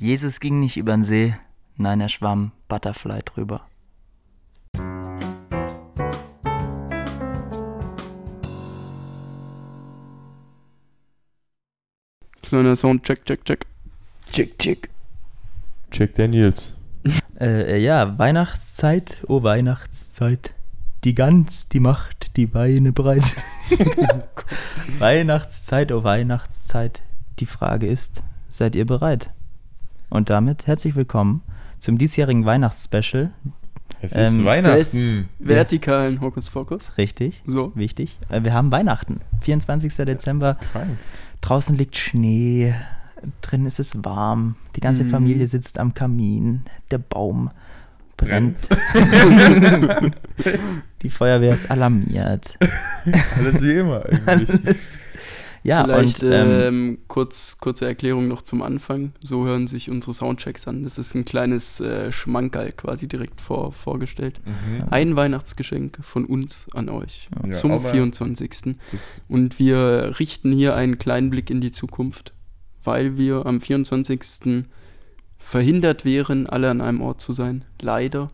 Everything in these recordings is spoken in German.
Jesus ging nicht übern See, nein, er schwamm Butterfly drüber. Kleiner Sound, check, check, check. Chick, chick. Jack Daniels. Äh, äh, ja, Weihnachtszeit, oh Weihnachtszeit. Die Gans, die macht die Beine breit. Weihnachtszeit, oh Weihnachtszeit. Die Frage ist, seid ihr bereit? Und damit herzlich willkommen zum diesjährigen Weihnachtsspecial. Es Ähm, ist Des Weihnachten. vertikalen Hokuspokus. Richtig, So. wichtig. Äh, wir haben Weihnachten. 24. Dezember. Krank. Draußen liegt Schnee. Drin ist es warm. Die ganze Mhm. Familie sitzt am Kamin. Der Baum brennt. Die Feuerwehr ist alarmiert. Alles wie immer eigentlich. Ja, Vielleicht und ähm, ähm, kurz, kurze Erklärung noch zum Anfang. So hören sich unsere Soundchecks an. Das ist ein kleines äh, Schmankerl quasi direkt vor, vorgestellt. Mhm. Ein Weihnachtsgeschenk von uns an euch Ja, zum aber- 24. Das, Und wir richten hier einen kleinen Blick in die Zukunft, weil wir am 24. verhindert wären, alle an einem Ort zu sein. Leider.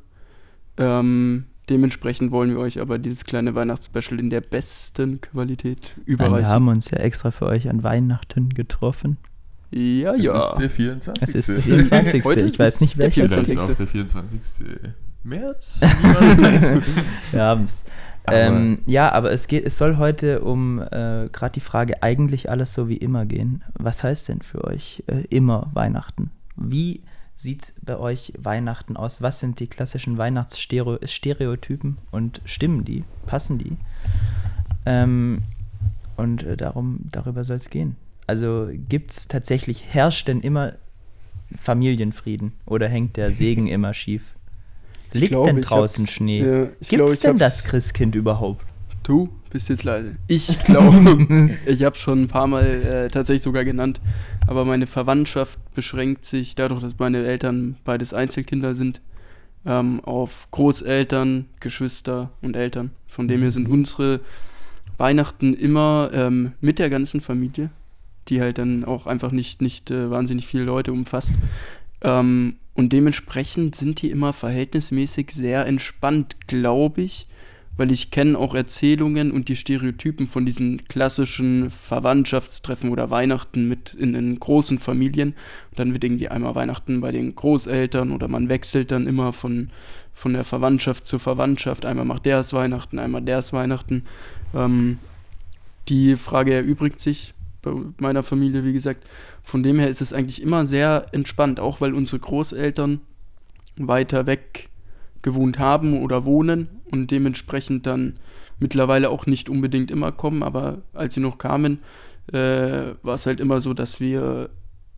Ähm, dementsprechend wollen wir euch aber dieses kleine Weihnachtsspecial in der besten Qualität nein, wir überreichen. haben uns ja extra für euch an Weihnachten getroffen. ja, es ja. ist der 24. Es ist der 24. Heute ich weiß ist nicht der welcher. Vielleicht 24.. auch der 24. März. Es. Wir haben's. Aber- Ähm, ja, aber es geht, es soll heute um äh, gerade die Frage eigentlich alles so wie immer gehen. Was heißt denn für euch äh, immer Weihnachten? Wie sieht bei euch Weihnachten aus? Was sind die klassischen Weihnachtsstereotypen und stimmen die? Passen die? Ähm, und äh, darum, darüber soll es gehen. Also gibt es tatsächlich, herrscht denn immer Familienfrieden oder hängt der Segen immer schief? Liegt glaube, denn draußen Schnee? Ja, Gibt's ich denn das Christkind überhaupt? Du bist jetzt leise. Ich glaube, ich habe schon ein paar Mal äh, tatsächlich sogar genannt, aber meine Verwandtschaft beschränkt sich dadurch, dass meine Eltern beides Einzelkinder sind, ähm, auf Großeltern, Geschwister und Eltern. Von dem her sind unsere Weihnachten immer ähm, mit der ganzen Familie, die halt dann auch einfach nicht, nicht äh, wahnsinnig viele Leute umfasst. Ähm, und dementsprechend sind die immer verhältnismäßig sehr entspannt, glaube ich, weil ich kenne auch Erzählungen und die Stereotypen von diesen klassischen Verwandtschaftstreffen oder Weihnachten mit in den großen Familien. Und dann wird irgendwie einmal Weihnachten bei den Großeltern oder man wechselt dann immer von, von der Verwandtschaft zur Verwandtschaft. Einmal macht der es Weihnachten, einmal der es Weihnachten. Ähm, die Frage erübrigt sich bei meiner Familie, wie gesagt. Von dem her ist es eigentlich immer sehr entspannt, auch weil unsere Großeltern weiter weg gewohnt haben oder wohnen und dementsprechend dann mittlerweile auch nicht unbedingt immer kommen, aber als sie noch kamen, äh, war es halt immer so, dass wir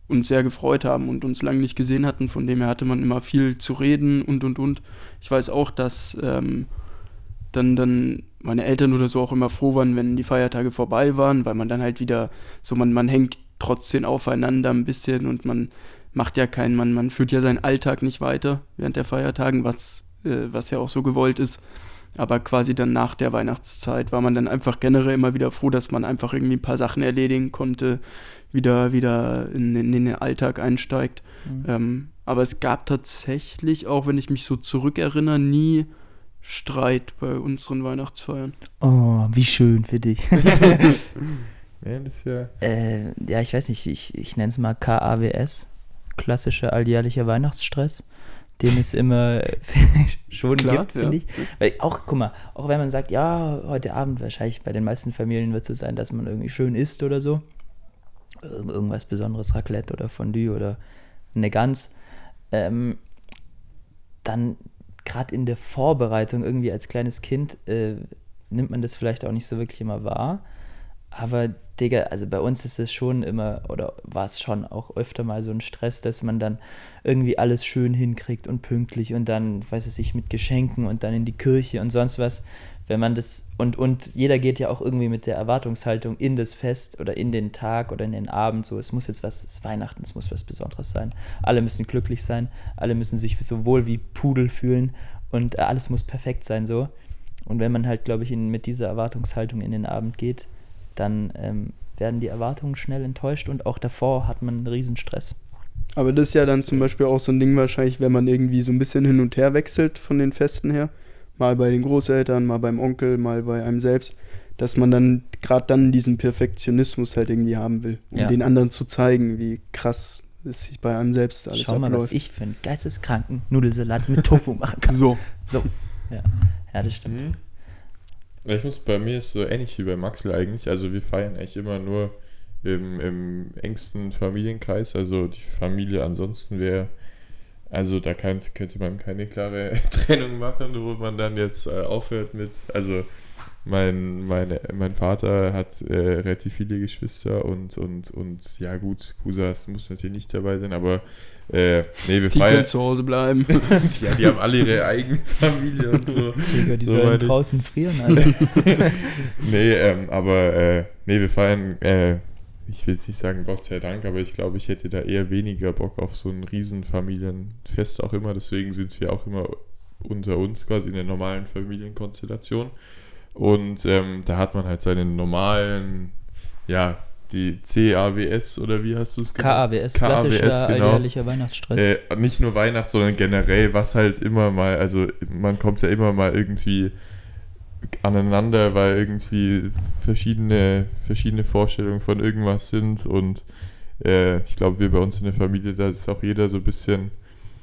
uns sehr gefreut haben und uns lange nicht gesehen hatten. Von dem her hatte man immer viel zu reden und und und. Ich weiß auch, dass ähm, dann, dann meine Eltern oder so auch immer froh waren, wenn die Feiertage vorbei waren, weil man dann halt wieder so, man, man hängt trotzdem aufeinander ein bisschen und man macht ja keinen, man, man führt ja seinen Alltag nicht weiter während der Feiertagen, was, äh, was ja auch so gewollt ist. Aber quasi dann nach der Weihnachtszeit war man dann einfach generell immer wieder froh, dass man einfach irgendwie ein paar Sachen erledigen konnte, wieder, wieder in, in den Alltag einsteigt. Ähm, aber es gab tatsächlich, auch wenn ich mich so zurückerinnere, nie Streit bei unseren Weihnachtsfeiern. Oh, wie schön für dich. Ja, das ist ja. äh, ja, ich weiß nicht, ich, ich nenne es mal KAWS, klassischer alljährlicher Weihnachtsstress, den es immer schon Klar, gibt, finde ja. ich. Weil auch, guck mal, auch wenn man sagt, ja, heute Abend wahrscheinlich bei den meisten Familien wird es so sein, dass man irgendwie schön isst oder so. Irg- Irgendwas Besonderes, Raclette oder Fondue oder eine Gans. Ähm, dann gerade in der Vorbereitung irgendwie als kleines Kind äh, nimmt man das vielleicht auch nicht so wirklich immer wahr. Aber Digga, also bei uns ist es schon immer, oder war es schon auch öfter mal so ein Stress, dass man dann irgendwie alles schön hinkriegt und pünktlich und dann, weiß ich, mit Geschenken und dann in die Kirche und sonst was. Wenn man das, und, und jeder geht ja auch irgendwie mit der Erwartungshaltung in das Fest oder in den Tag oder in den Abend so, es muss jetzt was, es ist Weihnachten, es muss was Besonderes sein. Alle müssen glücklich sein, alle müssen sich so wohl wie Pudel fühlen und alles muss perfekt sein so. Und wenn man halt, glaube ich, in, mit dieser Erwartungshaltung in den Abend geht, dann ähm, werden die Erwartungen schnell enttäuscht und auch davor hat man einen Riesenstress. Aber das ist ja dann zum Beispiel auch so ein Ding wahrscheinlich, wenn man irgendwie so ein bisschen hin und her wechselt von den Festen her. Mal bei den Großeltern, mal beim Onkel, mal bei einem selbst. Dass man dann gerade dann diesen Perfektionismus halt irgendwie haben will, um Ja. den anderen zu zeigen, wie krass es sich bei einem selbst alles Schau mal, was abläuft. ich für einen geisteskranken Nudelsalat mit Tofu machen kann. so. So. Ja, ja das stimmt. Mhm. Ich muss, bei mir ist so ähnlich wie bei Maxel eigentlich. Also wir feiern eigentlich immer nur im, im engsten Familienkreis. Also die Familie ansonsten wäre, also da kann, könnte man keine klare Trennung machen, wo man dann jetzt äh, aufhört mit, also mein, meine, mein Vater hat äh, relativ viele Geschwister und, und, und ja gut, Cousas muss natürlich nicht dabei sein, aber äh, nee, wir Die feiern, können zu Hause bleiben. ja, die haben alle ihre eigene Familie und so. Digga, die So sollen draußen frieren, Alter. nee, ähm, aber äh, nee, wir feiern, äh, ich will jetzt nicht sagen Gott sei Dank, aber ich glaube, ich hätte da eher weniger Bock auf so ein Riesenfamilienfest auch immer. Deswegen sind wir auch immer unter uns quasi in der normalen Familienkonstellation. Und ähm, da hat man halt seine normalen, ja, die CAWS oder wie hast du es KAWS, KAWS, klassischer genau. alljährlicher Weihnachtsstress. äh, nicht nur Weihnachten, sondern generell, was halt immer mal, also man kommt ja immer mal irgendwie aneinander, weil irgendwie verschiedene, verschiedene Vorstellungen von irgendwas sind und äh, ich glaube, wir bei uns in der Familie, da ist auch jeder so ein bisschen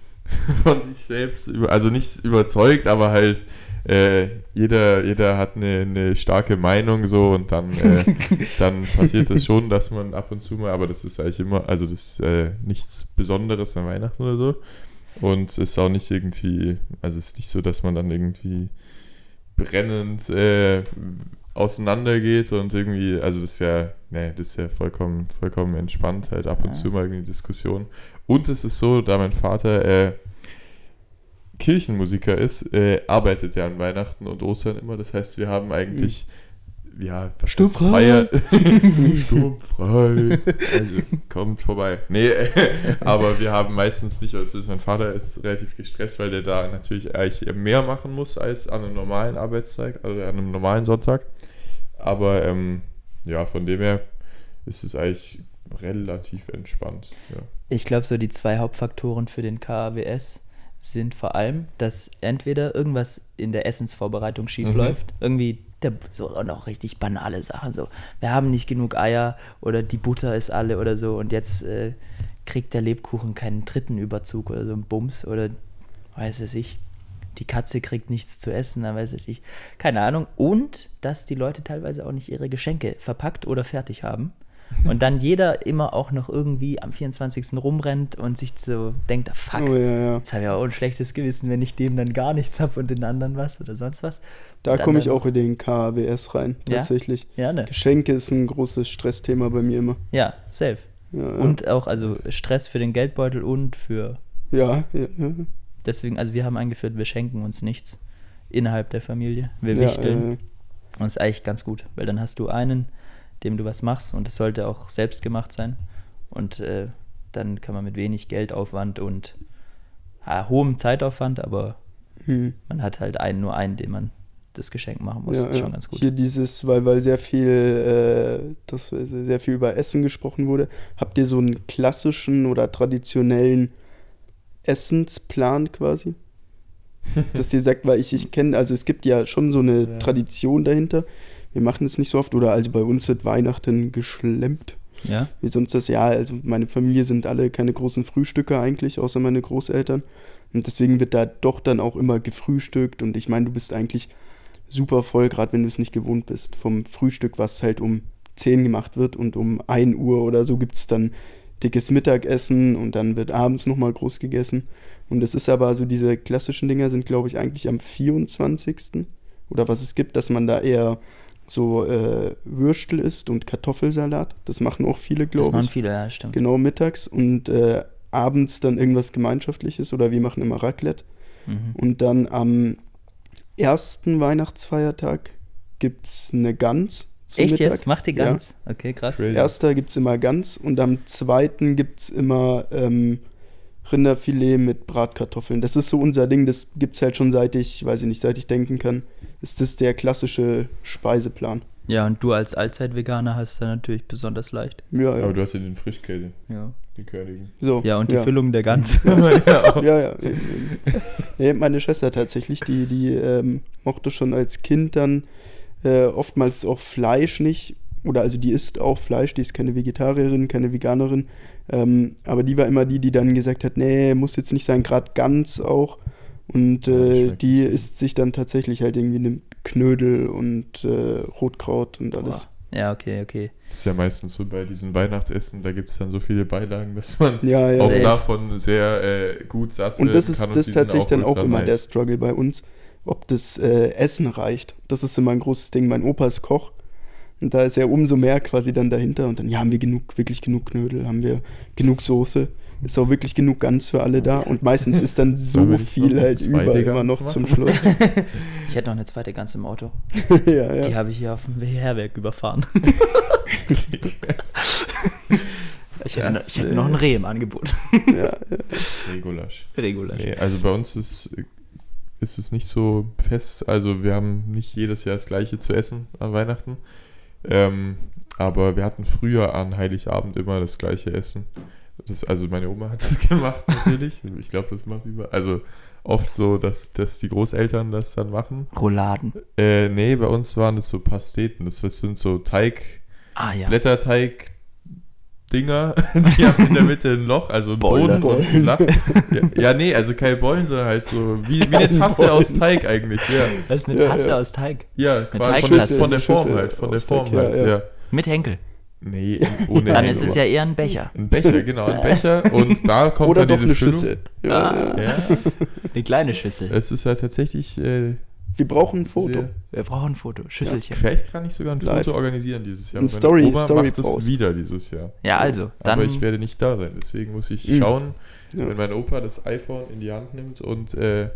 von sich selbst, über, also nicht überzeugt, aber halt äh, jeder, jeder hat eine, eine starke Meinung so und dann, äh, dann passiert es schon, dass man ab und zu mal, aber das ist eigentlich immer, also das ist äh, nichts Besonderes an Weihnachten oder so. Und ist auch nicht irgendwie, also es ist nicht so, dass man dann irgendwie brennend äh, auseinandergeht und irgendwie, also das ist ja, nee, das ist ja vollkommen, vollkommen entspannt, halt ab und Ja. zu mal irgendwie Diskussion. Und es ist so, da mein Vater äh, Kirchenmusiker ist, äh, arbeitet er an Weihnachten und Ostern immer. Das heißt, wir haben eigentlich, ja, was heißt Sturmfrei. Feier. Sturmfrei. Also, kommt vorbei. Nee, aber wir haben meistens nicht, also mein Vater ist relativ gestresst, weil der da natürlich eigentlich mehr machen muss als an einem normalen Arbeitstag, also an einem normalen Sonntag. Aber ähm, ja, von dem her ist es eigentlich relativ entspannt. Ja. Ich glaube, so die zwei Hauptfaktoren für den KAWS sind vor allem, dass entweder irgendwas in der Essensvorbereitung schief Mhm. läuft, irgendwie so auch richtig banale Sachen, so wir haben nicht genug Eier oder die Butter ist alle oder so und jetzt äh, kriegt der Lebkuchen keinen dritten Überzug oder so ein Bums oder weiß es ich. Die Katze kriegt nichts zu essen, dann weiß es ich. Keine Ahnung. Und dass die Leute teilweise auch nicht ihre Geschenke verpackt oder fertig haben. Und dann jeder immer auch noch irgendwie am 24. rumrennt und sich so denkt, ah, fuck, Oh ja, ja. jetzt habe ich auch ein schlechtes Gewissen, wenn ich dem dann gar nichts habe und den anderen was oder sonst was. Da komme ich auch in den KWS rein, Ja? tatsächlich. Ja, ne? Geschenke ist ein großes Stressthema bei mir immer. Ja, safe. Und auch also Stress für den Geldbeutel und für. ja, ja. Deswegen, also wir haben eingeführt, wir schenken uns nichts innerhalb der Familie. Wir wichteln. Und das ist eigentlich ganz gut, weil dann hast du einen, dem du was machst und es sollte auch selbst gemacht sein. Und äh, dann kann man mit wenig Geldaufwand und ja, hohem Zeitaufwand, aber Hm. man hat halt einen, nur einen, dem man das Geschenk machen muss. Ja, das ist ja. schon ganz gut. Hier dieses, weil, weil sehr viel, äh, das sehr viel über Essen gesprochen wurde. Habt ihr so einen klassischen oder traditionellen Essensplan quasi? Dass ihr sagt, weil ich, ich kenne, also es gibt ja schon so eine Ja. Tradition dahinter. Wir machen es nicht so oft, oder also bei uns wird Weihnachten geschlemmt. Ja? Wie sonst das ja, also meine Familie sind alle keine großen Frühstücker eigentlich, außer meine Großeltern. Und deswegen wird da doch dann auch immer gefrühstückt. Und ich meine, du bist eigentlich super voll, gerade wenn du es nicht gewohnt bist, vom Frühstück, was halt um 10 gemacht wird und um 1 Uhr oder so gibt es dann dickes Mittagessen und dann wird abends nochmal groß gegessen. Und es ist aber so, diese klassischen Dinger sind, glaube ich, eigentlich am 24. Oder was es gibt, dass man da eher so äh, Würstel isst und Kartoffelsalat. Das machen auch viele, Das glaube machen ich. viele, ja, stimmt. Genau mittags und äh, abends dann irgendwas Gemeinschaftliches oder wir machen immer Raclette. Mhm. Und dann am ersten Weihnachtsfeiertag gibt es eine Gans zum Echt Mittag. jetzt? Macht ihr Ja. ganz? Okay, krass. Erster gibt es immer Gans und am zweiten gibt es immer ähm, Rinderfilet mit Bratkartoffeln. Das ist so unser Ding, das gibt es halt schon seit ich, weiß ich nicht, seit ich denken kann. Ist das der klassische Speiseplan. Ja, und du als Allzeit-Veganer hast da natürlich besonders leicht. Ja, ja. Aber du hast ja den Frischkäse. Ja. die Körnigen. So, Ja, und die ja. Füllung der Gans. ja. Ja, ja. eben, meine Schwester tatsächlich, die, die ähm, mochte schon als Kind dann äh, oftmals auch Fleisch nicht. Oder also die isst auch Fleisch, die ist keine Vegetarierin, keine Veganerin. Ähm, aber die war immer die, die dann gesagt hat, nee, muss jetzt nicht sein, gerade Gans auch. Und äh, die isst sich dann tatsächlich halt irgendwie eine Knödel und äh, Rotkraut und alles. Ja, okay, okay. Das ist ja meistens so bei diesen Weihnachtsessen, da gibt es dann so viele Beilagen, dass man Ja, ja. auch Safe. davon sehr äh, gut satt Und das ist kann. das tatsächlich dann auch immer der nice. Struggle bei uns, ob das äh, Essen reicht. Das ist immer ein großes Ding. Mein Opa ist Koch und da ist er umso mehr quasi dann dahinter. Und dann, ja, haben wir genug, wirklich genug Knödel, haben wir genug Soße. Ist auch wirklich genug Gans für alle da. Und meistens ist dann so viel halt über immer noch machen? zum Schluss. Ich hätte noch eine zweite Gans im Auto. ja, ja. Die habe ich hier auf dem Herberg überfahren. Ich hätte, Das, ich hätte äh, noch ein Reh im Angebot. ja, ja. Regulasch. Regular. Nee, also bei uns ist, ist es nicht so fest. Also wir haben nicht jedes Jahr das gleiche zu essen an Weihnachten. Ähm, aber wir hatten früher an Heiligabend immer das gleiche Essen. Das, also meine Oma hat das gemacht natürlich. Ich glaube, das macht über. Also oft so, dass, dass die Großeltern das dann machen. Rouladen. Äh, nee, bei uns waren es so Pasteten. Das sind so Teig, Ah ja. Blätterteig. Dinger, die haben in der Mitte ein Loch, also ein. Boden und ein Lach. Ja, ja, nee, also keine Bollen, sondern halt so wie, wie eine Tasse Bollen. aus Teig eigentlich, ja. Das ist eine Ja, Tasse ja. aus Teig. Ja, quasi von, der- von der Schüssel Form halt, von der Form Teig, ja, halt, ja. ja. Mit Henkel. Nee, ohne Dann Henkel. ist es ja eher ein Becher. ein Becher, genau, ein Becher und da kommt Oder dann diese eine. Schüssel. Ja, Ah. ja. Ja, Eine kleine Schüssel. es ist halt tatsächlich äh, Wir brauchen ein Foto. sehr, Wir brauchen ein Foto. Schüsselchen. vielleicht kann ich sogar ein Live. Foto organisieren dieses Jahr. Ein Meine Story- Oma Story macht es Post. wieder dieses Jahr. Ja, also. Dann, Aber ich werde nicht da sein, deswegen muss ich Mhm. schauen, Ja. wenn mein Opa das iPhone in die Hand nimmt und äh,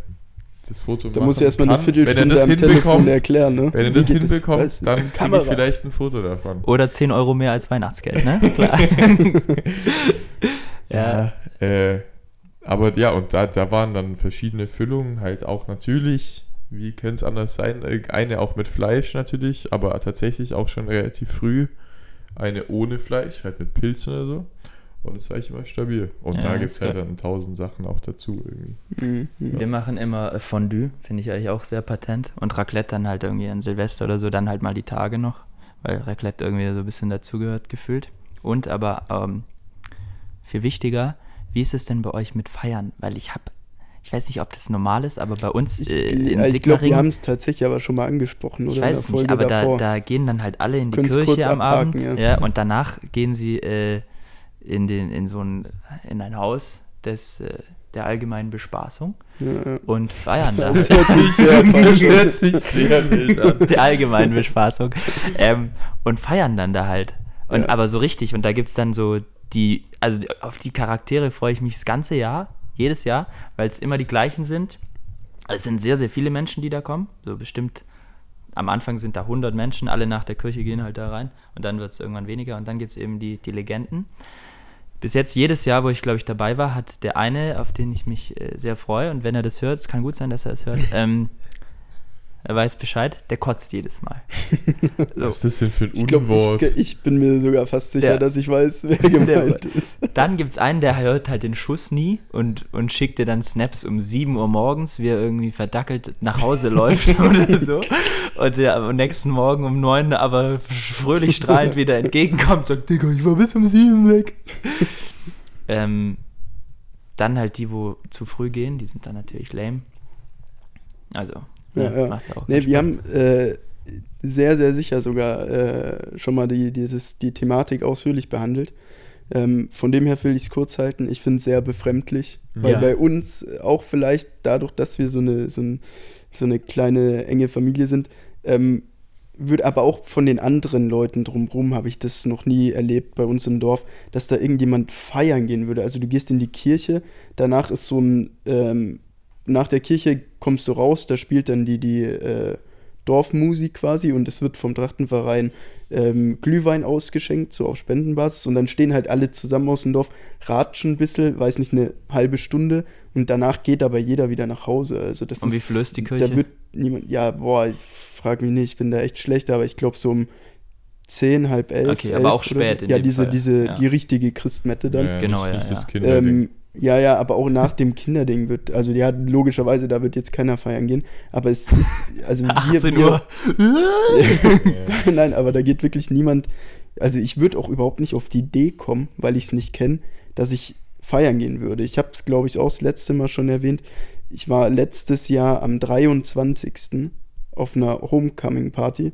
das Foto Da muss er erstmal eine kann. Viertelstunde wenn er das am Telefon erklären. Ne? Wenn er das hinbekommt, du, dann kriege ich vielleicht ein Foto davon. oder 10 Euro mehr als Weihnachtsgeld, ne? Klar. ja. Äh, aber ja, und da, da waren dann verschiedene Füllungen, halt auch natürlich, wie könnte es anders sein, äh, eine auch mit Fleisch natürlich, aber tatsächlich auch schon relativ früh eine ohne Fleisch, halt mit Pilzen oder so. Und es war echt immer stabil. Und Ja, da gibt es halt dann tausend Sachen auch dazu irgendwie. Mhm, mhm. Wir machen immer äh, Fondue, finde ich eigentlich auch sehr patent. Und Raclette dann halt irgendwie an Silvester oder so, dann halt mal die Tage noch, weil Raclette irgendwie so ein bisschen dazugehört gefühlt. Und aber ähm, viel wichtiger, wie ist es denn bei euch mit Feiern? Weil ich habe, ich weiß nicht, ob das normal ist, aber bei uns Ich, äh, in ich glaube, wir haben es tatsächlich aber schon mal angesprochen, oder? ich weiß es nicht, aber da, da gehen dann halt alle in die Können's Kirche am abhaken, Abend. ja. Ja. und danach gehen sie äh, in, den, in so ein, in ein Haus des, äh, der allgemeinen Bespaßung ja, ja. und feiern da. Das hört sich sehr Das hört sich sehr wild an. der allgemeinen Bespaßung. Ähm, und feiern dann da halt. Und aber so richtig. Und da gibt es dann so die, also auf die Charaktere freue ich mich das ganze Jahr, jedes Jahr, weil es immer die gleichen sind. Es sind sehr, sehr viele Menschen, die da kommen. So bestimmt am Anfang sind da 100 Menschen, alle nach der Kirche gehen halt da rein und dann wird es irgendwann weniger und dann gibt es eben die, die Legenden. Bis jetzt jedes Jahr, wo ich glaube ich dabei war, hat der eine, auf den ich mich äh, sehr freue und wenn er das hört, es kann gut sein, dass er es hört, ähm, er weiß Bescheid, der kotzt jedes Mal. Was ist das denn für ein Ich glaube, Unwort? ich, ich bin mir sogar fast sicher, Ja. dass ich weiß, wer gemeint ist. Dann gibt es einen, der hört halt den Schuss nie und, und schickt dir dann Snaps um 7 Uhr morgens, wie er irgendwie verdackelt nach Hause läuft oder so. Und der am nächsten Morgen um 9 aber fröhlich strahlend wieder entgegenkommt und sagt, Digga, ich war bis um 7 weg. ähm, dann halt die, wo zu früh gehen, die sind dann natürlich lame. Also, Ja, ja, macht ja auch Nee, wir haben äh, sehr, sehr sicher sogar äh, schon mal die, dieses, die Thematik ausführlich behandelt. Ähm, von dem her will ich es kurz halten. Ich finde es sehr befremdlich, weil Ja. bei uns auch vielleicht dadurch, dass wir so eine, so, ein, so eine kleine, enge Familie sind, ähm, wird aber auch von den anderen Leuten drumherum, habe ich das noch nie erlebt bei uns im Dorf, dass da irgendjemand feiern gehen würde. Also du gehst in die Kirche, danach ist so ein, ähm, nach der Kirche kommst du raus, da spielt dann die, die äh, Dorfmusik quasi und es wird vom Trachtenverein ähm, Glühwein ausgeschenkt, so auf Spendenbasis und dann stehen halt alle zusammen aus dem Dorf, ratschen ein bisschen, weiß nicht, eine halbe Stunde und danach geht aber jeder wieder nach Hause. Also das Und wie viel ist die Kirche? da wird niemand, ja, boah, ich frage mich nicht, ich bin da echt schlecht, aber ich glaube so um zehn, halb elf. Okay, aber auch elf spät So. in Ja, dem diese, Fall, diese, ja. die richtige Christmette dann. Ja, Genau, ja. Ähm, ja, ja, aber auch nach dem Kinderding wird, also ja, logischerweise, da wird jetzt keiner feiern gehen, aber es ist, also wir, 18 wir, Uhr. Ja. Nein, aber da geht wirklich niemand. Also ich würde auch überhaupt nicht auf die Idee kommen, weil ich es nicht kenne, dass ich feiern gehen würde. Ich habe es, glaube ich, auch das letzte Mal schon erwähnt. Ich war letztes Jahr am 23. auf einer Homecoming-Party.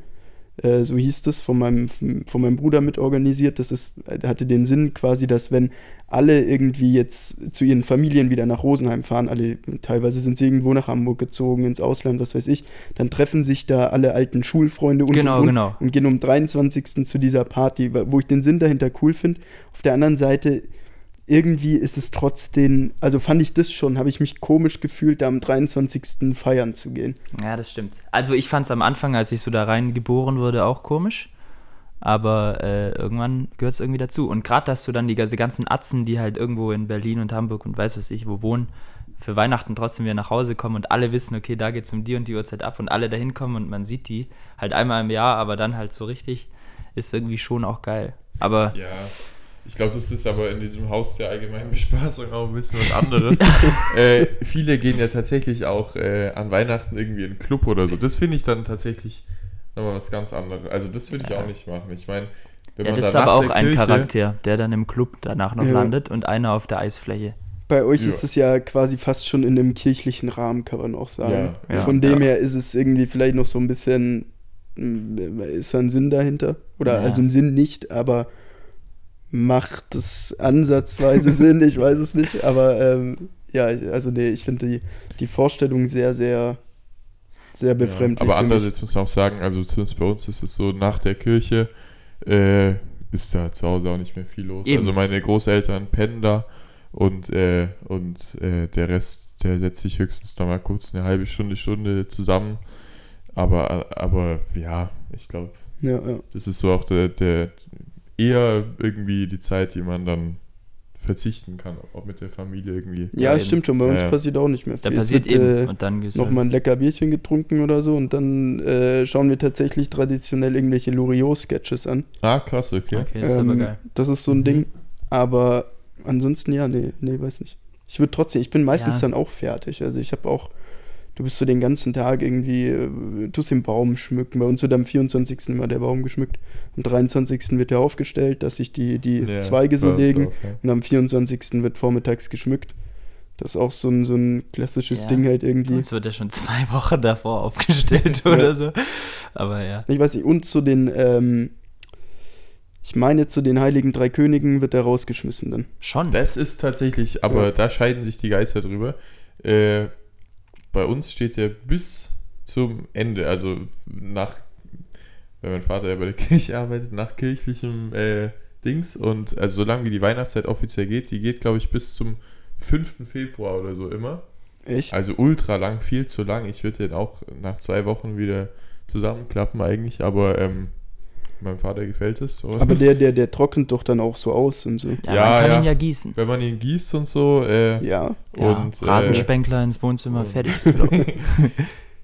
Äh, so hieß es, von meinem, von meinem Bruder mitorganisiert. Das ist, hatte den Sinn quasi, dass wenn alle irgendwie jetzt zu ihren Familien wieder nach Rosenheim fahren, alle, teilweise sind sie irgendwo nach Hamburg gezogen, ins Ausland, was weiß ich, dann treffen sich da alle alten Schulfreunde und, Genau, und, genau. und gehen um 23. zu dieser Party, wo ich den Sinn dahinter cool finde. Auf der anderen Seite, irgendwie ist es trotzdem, also fand ich das schon, habe ich mich komisch gefühlt, da am 23. feiern zu gehen. Ja, das stimmt. Also ich fand es am Anfang, als ich so da rein geboren wurde, auch komisch. Aber äh, irgendwann gehört es irgendwie dazu. Und gerade, dass du dann die, diese ganzen Atzen, die halt irgendwo in Berlin und Hamburg und weiß was ich wo wohnen, für Weihnachten trotzdem wieder nach Hause kommen und alle wissen, okay, da geht es um die und die Uhrzeit ab und alle dahin kommen und man sieht die halt einmal im Jahr, aber dann halt so richtig, ist irgendwie schon auch geil. Aber Ja, ich glaube, das ist aber in diesem Haus der allgemeinen Bespaßung auch ein bisschen was anderes. äh, viele gehen ja tatsächlich auch äh, an Weihnachten irgendwie in einen Club oder so. Das finde ich dann tatsächlich nochmal was ganz anderes. Also das würde ich Ja. auch nicht machen. Ich meine, wenn ja, man das ist aber auch ein Kirche, Charakter, der dann im Club danach noch Ja. landet und einer auf der Eisfläche. Bei euch Ja. ist es ja quasi fast schon in einem kirchlichen Rahmen, kann man auch sagen. Ja, ja, Von dem ja. her ist es irgendwie vielleicht noch so ein bisschen, mm, ist da ein Sinn dahinter? Oder Ja. also ein Sinn nicht, aber macht es ansatzweise Sinn, ich weiß es nicht. Aber ähm, ja, also nee, ich finde die, die Vorstellung sehr, sehr, sehr befremdlich. Aber für mich. andererseits muss man auch sagen, also zumindest bei uns ist es so, nach der Kirche äh, ist da zu Hause auch nicht mehr viel los. Eben. Also meine Großeltern pennen da und, äh, und äh, der Rest, der setzt sich höchstens noch mal kurz eine halbe Stunde, Stunde zusammen. Aber, aber ja, ich glaube, Ja, ja. das ist so auch der, der eher irgendwie die Zeit, die man dann verzichten kann, auch mit der Familie irgendwie. Ja, Ja, stimmt schon, bei uns Ja, passiert auch nicht mehr Da viel. Es passiert wird, eben äh, und dann Nochmal ein lecker Bierchen getrunken oder so und dann äh, schauen wir tatsächlich traditionell irgendwelche Loriot-Sketches an. Ah, krass, okay. Okay, das ist aber Ähm, geil. Das ist so ein Mhm. Ding. Aber ansonsten, ja, nee, nee, weiß nicht. Ich würde trotzdem, ich bin meistens Ja. dann auch fertig. Also ich habe auch, du bist so den ganzen Tag irgendwie, äh, tust den Baum schmücken. Bei uns wird am 24. immer der Baum geschmückt. Am 23. wird er aufgestellt, dass sich die, die Ja, Zweige so legen. auch, ja. Und am 24. wird vormittags geschmückt. Das ist auch so ein, so ein klassisches Ja. Ding halt Bei irgendwie. uns wird ja schon zwei Wochen davor aufgestellt oder so. Aber ja. Ich weiß nicht, und zu den, ähm, ich meine, zu den Heiligen Drei Königen wird er rausgeschmissen dann. Schon. Das ist tatsächlich, aber Ja. da scheiden sich die Geister drüber. Äh, bei uns steht ja bis zum Ende, also nach, weil mein Vater ja bei der Kirche arbeitet, nach kirchlichem äh, Dings und also solange wie die Weihnachtszeit offiziell geht, die geht glaube ich bis zum 5. Februar oder so immer. Echt? Also ultra lang, viel zu lang. Ich würde den auch nach zwei Wochen wieder zusammenklappen eigentlich, aber ähm, meinem Vater gefällt es. Und Aber der, der, der trocknet doch dann auch so aus und so. ja, Ja, man kann ja. ihn ja gießen. wenn man ihn gießt und so, äh, Ja. Ja, Und, äh, Rasenspenkler ins Wohnzimmer, fertig. ist.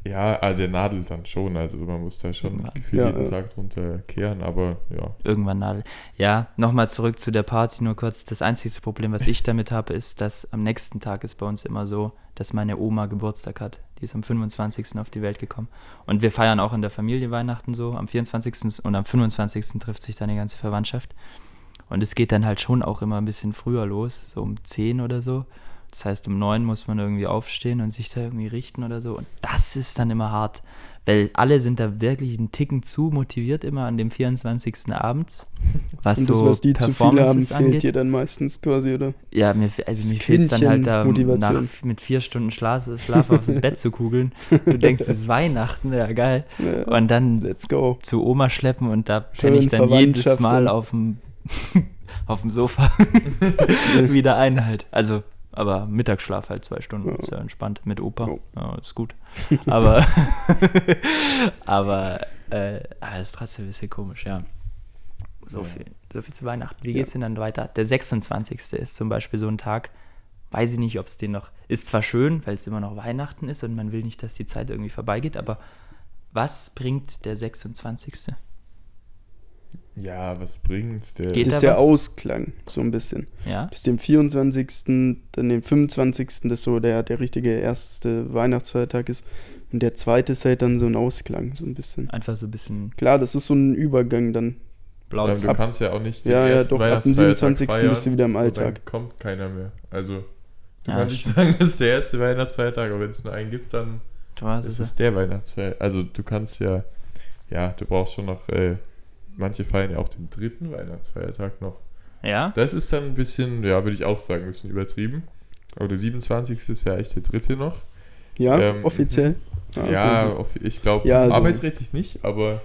Ja, ah, der nadelt dann schon. Also man muss da schon Irgendwann. gefühlt Ja, jeden ja. Tag drunter kehren, aber ja. Irgendwann Nadel. Ja, nochmal zurück zu der Party, nur kurz. Das einzige Problem, was ich damit habe, ist, dass am nächsten Tag ist bei uns immer so, dass meine Oma Geburtstag hat. Die ist am 25. auf die Welt gekommen. Und wir feiern auch in der Familie Weihnachten so. Am 24. und am 25. trifft sich dann die ganze Verwandtschaft. Und es geht dann halt schon auch immer ein bisschen früher los, so um 10 oder so. Das heißt, um 9 muss man irgendwie aufstehen und sich da irgendwie richten oder so. Und das ist dann immer hart, weil alle sind da wirklich einen Ticken zu motiviert immer an dem 24. Abends. Was Und das, so was die zu viele haben, fehlt angeht. dir dann meistens quasi, oder? Ja, mir, also Das mir fehlt es dann halt da, nach, mit vier Stunden Schlaf, Schlaf aufs Bett zu kugeln. Du denkst, es ist Weihnachten, ja geil. Ja, Und dann zu Oma schleppen und da penne ich dann jedes Mal auf dem, auf dem Sofa wieder ein halt. Also, aber Mittagsschlaf halt zwei Stunden, Ja. ist ja entspannt mit Opa, Ja. ja, ist gut. Aber, aber, äh, ah, ist trotzdem ein bisschen komisch, ja. So Ja. viel, so viel zu Weihnachten. Wie geht's denn dann weiter? Der 26. ist zum Beispiel so ein Tag, weiß ich nicht, ob es den noch, ist zwar schön, weil es immer noch Weihnachten ist und man will nicht, dass die Zeit irgendwie vorbeigeht, aber was bringt der 26.? Ja, was bringt's? Der Geht das da ist der was? Ausklang, so ein bisschen. Ja. Bis dem 24., dann den 25., das so der, der richtige erste Weihnachtsfeiertag ist. Und der zweite ist halt dann so ein Ausklang, so ein bisschen. Einfach so ein bisschen Klar, das ist so ein Übergang dann. blau. Ja, du ab- kannst ja auch nicht den Ja, ja, ersten doch, ab dem Weihnachtsfeiertag 27. feiern, bist du wieder im Alltag. Dann kommt keiner mehr. Also, du Ja, kannst nicht sagen, das ist der erste Weihnachtsfeiertag, aber wenn es nur einen gibt, dann Du hast ist es. es der Weihnachtsfeiertag. Also, du kannst ja, ja, du brauchst schon noch, äh, manche feiern ja auch den dritten Weihnachtsfeiertag noch. Ja? Das ist dann ein bisschen, ja, würde ich auch sagen, ein bisschen übertrieben. Aber der 27. ist ja echt der dritte noch. Ja, Ähm, offiziell. Ah, ja, okay. auf, ich glaube, Ja, so. arbeitsrechtlich nicht, aber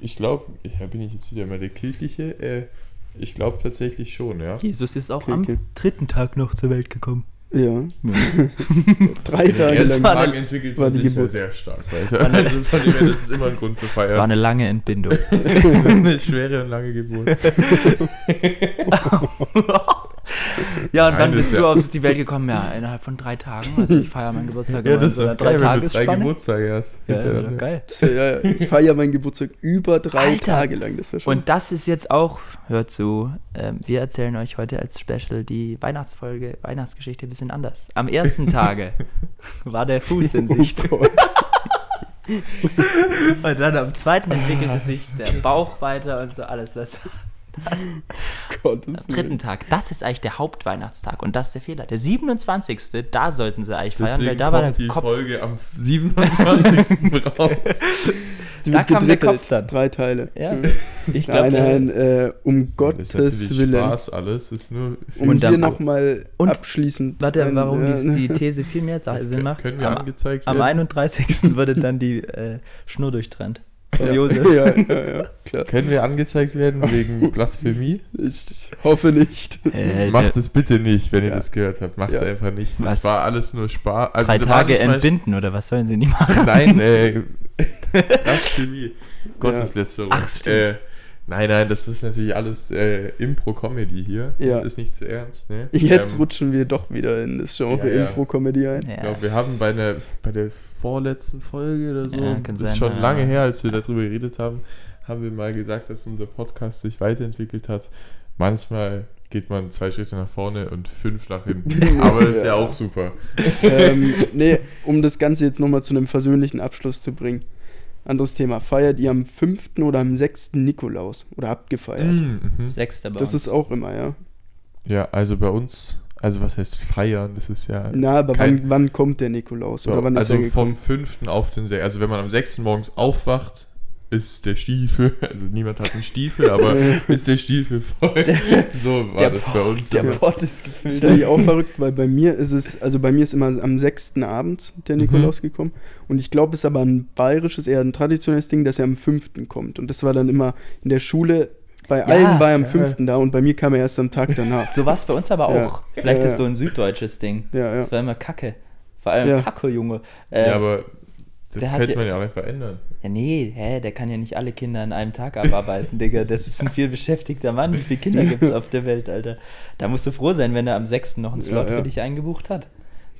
ich glaube, ja, bin ich jetzt wieder mal der kirchliche, äh, ich glaube tatsächlich schon, ja. Jesus ist auch Okay, am okay. dritten Tag noch zur Welt gekommen. Ja, Ja. drei Tage ersten lang. war eine- Tagen entwickelt war man die sich ja Geburt. sehr stark weiter. Also von dem her, das ist immer ein Grund zu Es war feiern. eine lange Entbindung. eine schwere und lange Geburt. Ja, und wann Nein, bist das du ja- auf die Welt gekommen? Ja, innerhalb von drei Tagen. Also ich feiere meinen Geburtstag Ja, immer in das so ist einer doch geil, wenn drei. Geburtstage hast. Ja, ja, geil. Ja, ich feiere meinen Geburtstag über drei Alter. Tage lang. Das schon. Und das ist jetzt auch, hört zu, ähm, wir erzählen euch heute als Special die Weihnachtsfolge, Weihnachtsgeschichte ein bisschen anders. Am ersten Tage war der Fuß in Sicht. Oh. Und dann am zweiten entwickelte sich der Bauch weiter und so alles, was Gottes Am dritten Tag, das ist eigentlich der Hauptweihnachtstag und das ist der Fehler. Der 27. Da sollten sie eigentlich feiern, weil Deswegen da war der die Kopf. Folge am 27. raus. Die Da kam der. Kopf dann. Drei Teile. Ja, Hm. ich glaube, Nein, nein, äh, um Das ist Gottes natürlich Willen. Spaß alles. Das ist nur Um Und hier dann- nochmal abschließend. Warte, ein, warum äh, die, die These viel mehr Sinn macht? Können wir am, angezeigt am werden? 31. wurde dann die äh, Schnur durchtrennt. Von ja, Josef. ja, ja, ja, klar. Können wir angezeigt werden wegen Blasphemie? Ich, ich hoffe nicht. Äh, Macht es bitte nicht, wenn ihr das gehört habt. Macht es Ja. einfach nicht. Was? Das war alles nur Spaß. Also, drei Tage entbinden oder was sollen sie nicht machen? Nein, äh, Blasphemie. Gotteslästerung. Ach, stimmt. Äh, nein, nein, das ist natürlich alles äh, Impro-Comedy hier. Ja. Das ist nicht zu ernst, ne? Jetzt Ähm, rutschen wir doch wieder in das Genre Ja, ja. Impro-Comedy ein. Ich glaube, wir haben bei der, bei der vorletzten Folge oder so, das ist sein, schon ja. lange her, als wir darüber geredet haben, haben wir mal gesagt, dass unser Podcast sich weiterentwickelt hat. Manchmal geht man zwei Schritte nach vorne und fünf nach hinten. Aber das ist ja Ja. auch super. ähm, nee, um das Ganze jetzt nochmal zu einem versöhnlichen Abschluss zu bringen. Anderes Thema. Feiert ihr am 5. oder am 6. Nikolaus? Oder habt gefeiert? Mhm, mhm. Sechster bei Das uns. ist auch immer, ja. Ja, also bei uns, also was heißt feiern? Das ist ja. Na, aber Kein- wann, wann kommt der Nikolaus? Oder wann also ist er vom 5. auf den 6. Also wenn man am 6. morgens aufwacht, ist der Stiefel, also niemand hat einen Stiefel, aber ist der Stiefel voll. So war der das Pott- bei uns. Der aber- Pott ist Das gefüllt. ist nämlich auch verrückt, weil bei mir ist es, also bei mir ist immer am 6. abends der Mhm. Nikolaus gekommen. Und ich glaube, es ist aber ein bayerisches, eher ein traditionelles Ding, dass er am 5. kommt. Und das war dann immer in der Schule, bei allen war er am ja. 5. da und bei mir kam er erst am Tag danach. So war es bei uns aber Ja. auch. Vielleicht Ja, ist ja. so ein süddeutsches Ding. Ja, ja. Das war immer Kacke. Vor allem Ja. Kacke, Junge. Äh, ja, aber das der könnte ja- man ja auch einfach ändern. Ja, nee, hä, der kann ja nicht alle Kinder an einem Tag abarbeiten, Digga. Das ist ein viel beschäftigter Mann. Wie viele Kinder gibt es auf der Welt, Alter? Da musst du froh sein, wenn er am 6. noch einen Ja, Slot ja. für dich eingebucht hat.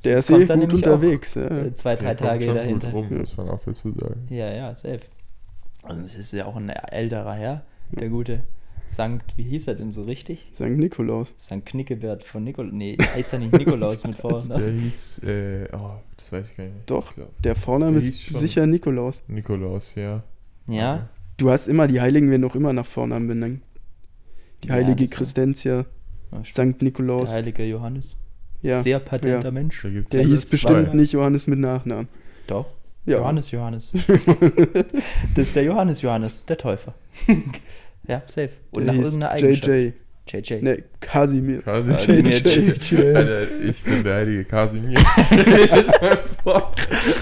Der Sonst ist eh kommt dann gut unterwegs. Ja. äh, Zwei, drei Der kommt Tage schon dahinter. Gut rum, Ja. muss man auch dazu sagen. Ja, ja, safe. Und es ist ja auch ein älterer Herr, der gute Sankt, wie hieß er denn so richtig? St. Nikolaus. Sankt Knickebert von Nikolaus. Nee, heißt er nicht Nikolaus mit Vor- Der hieß, äh, oh, das weiß ich gar nicht. Doch. Der Vorname Der ist sicher Nikolaus. Nikolaus, ja. Ja, Du hast immer, die Heiligen werden auch immer nach Vornamen benannt. Die Ja, heilige Christentia, der St. Nikolaus. heilige Johannes. Ja, Sehr patenter ja. Mensch. Der hieß zwei. bestimmt nicht Johannes mit Nachnamen. Doch. Ja. Johannes Johannes. das ist der Johannes Johannes, der Täufer. ja, safe. Und Der nach hieß irgendeiner Eigenschaft. JJ. JJ. Ne, Kasimir. Kasimir. JJ. Alter, ich bin der heilige Kasimir. Stell dir das mal vor.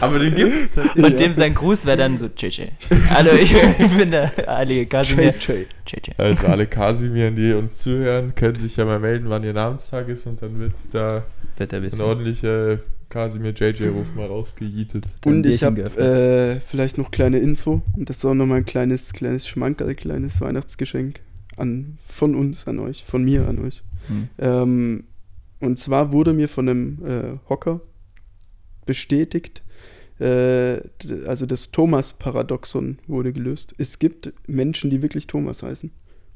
Aber den gibt's tatsächlich. Und dem sein Gruß wäre dann so JJ. Hallo, ich, ich bin der heilige Kasimir. JJ. JJ. Also alle Kasimiren, die uns zuhören, können sich ja mal melden, wann ihr Namenstag ist und dann wird da Wird ein ordentlicher Kasimir JJ-Ruf mal rausgejietet. Und ich habe äh, vielleicht noch kleine Info. Und das ist auch nochmal ein kleines, kleines Schmankerl, kleines Weihnachtsgeschenk an, von uns an euch, von mir an euch. Hm. Ähm, und zwar wurde mir von einem äh, Hocker bestätigt, äh, also das Thomas-Paradoxon wurde gelöst. Es gibt Menschen, die wirklich Thomas heißen.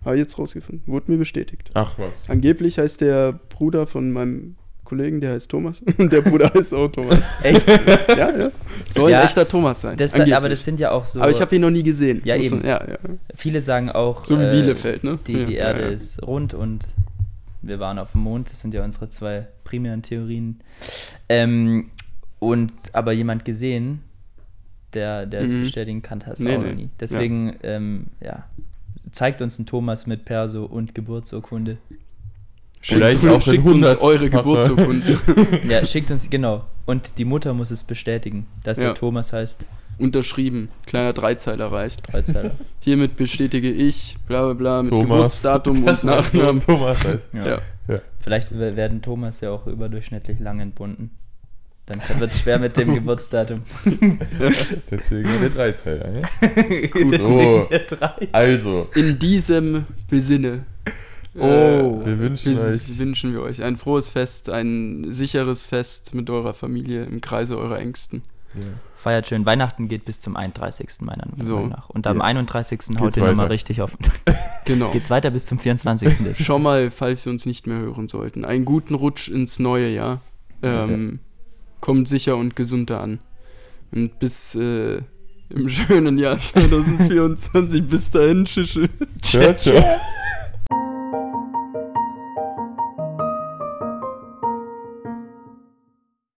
Habe ich jetzt rausgefunden. Wurde mir bestätigt. Ach was. Angeblich heißt der Bruder von meinem Kollegen, der heißt Thomas. Und der Bruder heißt auch Thomas. Echt? ja, ja. Soll Ja, ein echter Thomas sein. Das, aber das sind ja auch so. aber ich habe ihn noch nie gesehen. Ja, eben. man- Ja, ja. viele sagen auch, So wie äh, Bielefeld, ne? die, ja, die Erde ja, ja. ist rund und wir waren auf dem Mond. Das sind ja unsere zwei primären Theorien. Ähm, und aber jemand gesehen, der, der es Mhm. bestätigen kann, hast du Nee, auch nee. noch nie. Deswegen, ähm, ja, zeigt uns ein Thomas mit Perso und Geburtsurkunde. Vielleicht schickt, auch in schickt uns 100-facher. eure Geburtsurkunden. Ja, schickt uns, genau. Und die Mutter muss es bestätigen, dass Ja. er Thomas heißt. Unterschrieben. Kleiner Dreizeiler reicht. Dreizeiler. Hiermit bestätige ich, bla bla bla, mit Thomas. Geburtsdatum Das und Nachnamen. Thomas heißt. Ja. Ja. Vielleicht w- werden Thomas ja auch überdurchschnittlich lang entbunden. Dann wird es schwer mit dem Geburtsdatum. Deswegen der Dreizeiler, ne? Der drei. Also, In diesem Besinne. Oh. äh, wir wünschen bis- euch wünschen wir euch ein frohes Fest, ein sicheres Fest mit eurer Familie im Kreise eurer Ängsten. ja. Feiert schön. Weihnachten geht bis zum 31. meiner So. Meinung nach. Und am Ja. 31. haut ihr nochmal richtig auf. Genau. Geht's weiter bis zum 24. Dezember. Schon mal, falls wir uns nicht mehr hören sollten. Einen guten Rutsch ins neue Jahr. Ähm, Kommt sicher und gesunder an. Und bis äh, im schönen Jahr 2024. bis dahin, Tschüss. Ciao, ciao.